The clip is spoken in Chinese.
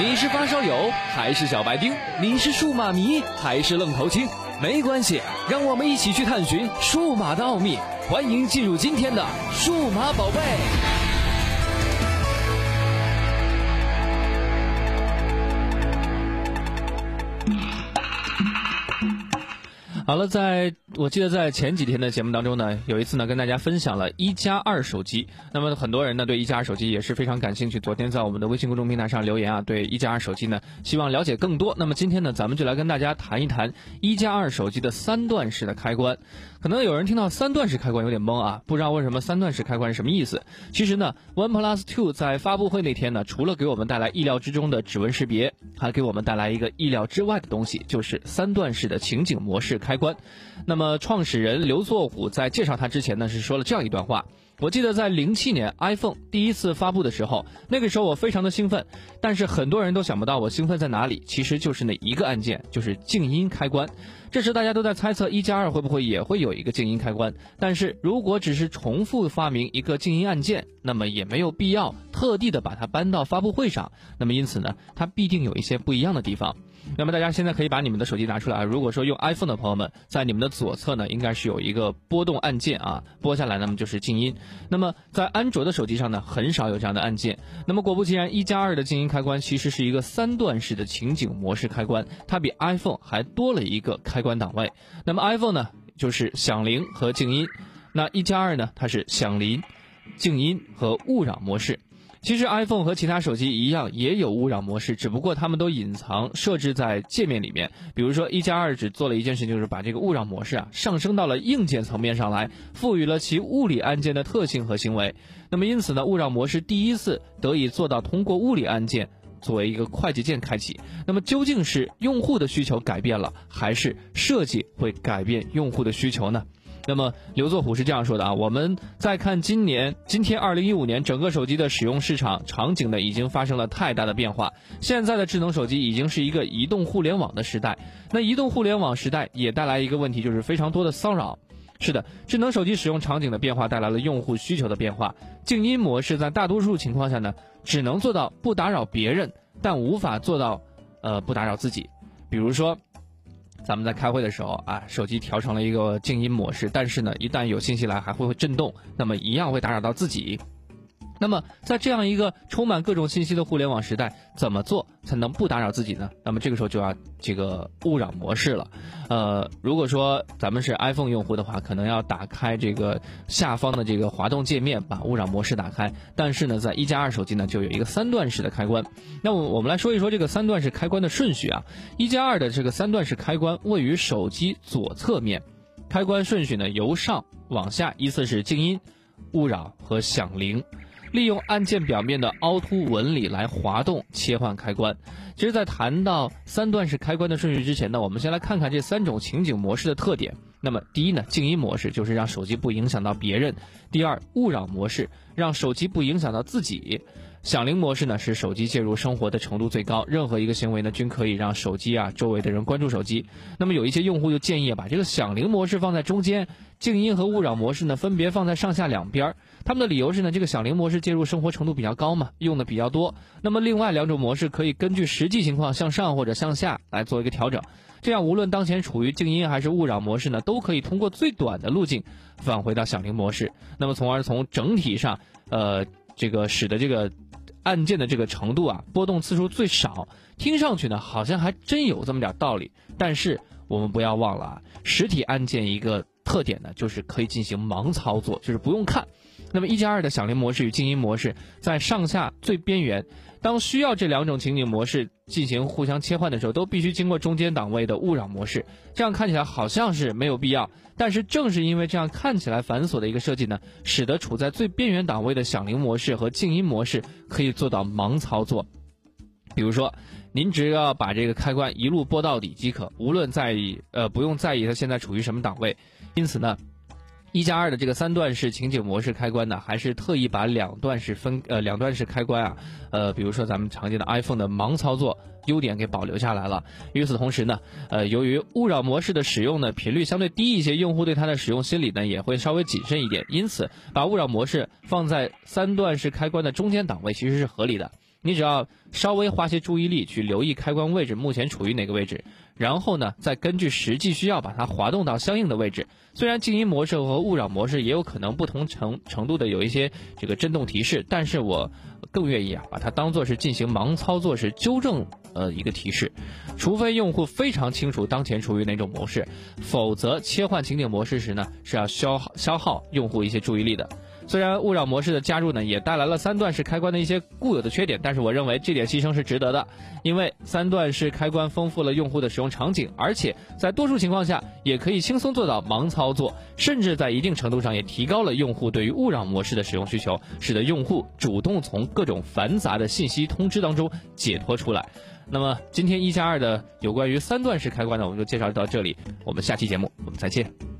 你是发烧友还是小白丁？你是数码迷还是愣头青？没关系，让我们一起去探寻数码的奥秘。欢迎进入今天的数码宝贝。好了，在我记得在前几天的节目当中呢，有一次呢跟大家分享了一加二手机。那么很多人呢对一加二手机也是非常感兴趣。昨天在我们的微信公众平台上留言啊，对一加二手机呢希望了解更多。那么今天呢，咱们就来跟大家谈一谈一加二手机的三段式的开关。可能有人听到三段式开关有点懵啊，不知道为什么三段式开关是什么意思。其实呢，OnePlus Two 在发布会那天呢，除了给我们带来意料之中的指纹识别，还给我们带来一个意料之外的东西，就是三段式的情景模式开关。那么创始人刘作虎在介绍它之前呢，是说了这样一段话。我记得在零七年 iPhone 第一次发布的时候，那个时候我非常的兴奋，但是很多人都想不到我兴奋在哪里，其实就是那一个按键，就是静音开关。这时大家都在猜测一加二会不会也会有一个静音开关，但是如果只是重复发明一个静音按键，那么也没有必要特地的把它搬到发布会上。那么因此呢，它必定有一些不一样的地方。那么大家现在可以把你们的手机拿出来啊！如果说用 iPhone 的朋友们，在你们的左侧呢，应该是有一个拨动按键啊，拨下来那么就是静音。那么在安卓的手机上呢，很少有这样的按键。那么果不其然，一加二的静音开关其实是一个三段式的情景模式开关，它比 iPhone 还多了一个开关档位。那么 iPhone 呢，就是响铃和静音；那一加二呢，它是响铃、静音和勿扰模式。其实 iPhone 和其他手机一样，也有勿扰模式，只不过它们都隐藏设置在界面里面。比如说，一加二只做了一件事，就是把这个勿扰模式啊上升到了硬件层面上来，赋予了其物理按键的特性和行为。那么因此呢，勿扰模式第一次得以做到通过物理按键作为一个快捷键开启。那么究竟是用户的需求改变了，还是设计会改变用户的需求呢？那么刘作虎是这样说的啊，我们再看今年今天二零一五年整个手机的使用市场场景呢，已经发生了太大的变化。现在的智能手机已经是一个移动互联网的时代，那移动互联网时代也带来一个问题，就是非常多的骚扰。是的，智能手机使用场景的变化带来了用户需求的变化。静音模式在大多数情况下呢，只能做到不打扰别人，但无法做到呃不打扰自己。比如说。咱们在开会的时候啊，手机调成了一个静音模式，但是呢，一旦有信息来，还会震动，那么一样会打扰到自己。那么，在这样一个充满各种信息的互联网时代，怎么做才能不打扰自己呢？那么这个时候就要这个勿扰模式了。呃，如果说咱们是 iPhone 用户的话，可能要打开这个下方的这个滑动界面，把勿扰模式打开。但是呢，在一加二手机呢，就有一个三段式的开关。那我我们来说一说这个三段式开关的顺序啊。一加二的这个三段式开关位于手机左侧面，开关顺序呢由上往下依次是静音、勿扰和响铃。利用按键表面的凹凸纹理来滑动切换开关。其实，在谈到三段式开关的顺序之前呢，我们先来看看这三种情景模式的特点。那么，第一呢，静音模式就是让手机不影响到别人；第二，勿扰模式让手机不影响到自己；响铃模式呢，是手机介入生活的程度最高，任何一个行为呢，均可以让手机啊周围的人关注手机。那么，有一些用户就建议把这个响铃模式放在中间，静音和勿扰模式呢分别放在上下两边儿。他们的理由是呢，这个响铃模式介入生活程度比较高嘛，用的比较多。那么另外两种模式可以根据实际情况向上或者向下来做一个调整，这样无论当前处于静音还是勿扰模式呢，都可以通过最短的路径返回到响铃模式。那么从而从整体上，呃，这个使得这个按键的这个程度啊，波动次数最少。听上去呢，好像还真有这么点道理。但是我们不要忘了啊，实体按键一个特点呢，就是可以进行盲操作，就是不用看。那么一加二的响铃模式与静音模式在上下最边缘，当需要这两种情景模式进行互相切换的时候，都必须经过中间档位的勿扰模式。这样看起来好像是没有必要，但是正是因为这样看起来繁琐的一个设计呢，使得处在最边缘档位的响铃模式和静音模式可以做到盲操作。比如说，您只要把这个开关一路拨到底即可，无论在意呃不用在意它现在处于什么档位。因此呢。一加二的这个三段式情景模式开关呢，还是特意把两段式分呃两段式开关啊，呃，比如说咱们常见的 iPhone 的盲操作优点给保留下来了。与此同时呢，呃，由于勿扰模式的使用呢频率相对低一些，用户对它的使用心理呢也会稍微谨慎一点，因此把勿扰模式放在三段式开关的中间档位其实是合理的。你只要稍微花些注意力去留意开关位置目前处于哪个位置，然后呢，再根据实际需要把它滑动到相应的位置。虽然静音模式和勿扰模式也有可能不同程程度的有一些这个震动提示，但是我更愿意啊把它当做是进行盲操作时纠正呃一个提示，除非用户非常清楚当前处于哪种模式，否则切换情景模式时呢是要消耗消耗用户一些注意力的。虽然勿扰模式的加入呢，也带来了三段式开关的一些固有的缺点，但是我认为这点牺牲是值得的，因为三段式开关丰富了用户的使用场景，而且在多数情况下也可以轻松做到盲操作，甚至在一定程度上也提高了用户对于勿扰模式的使用需求，使得用户主动从各种繁杂的信息通知当中解脱出来。那么今天一加二的有关于三段式开关呢，我们就介绍到这里，我们下期节目我们再见。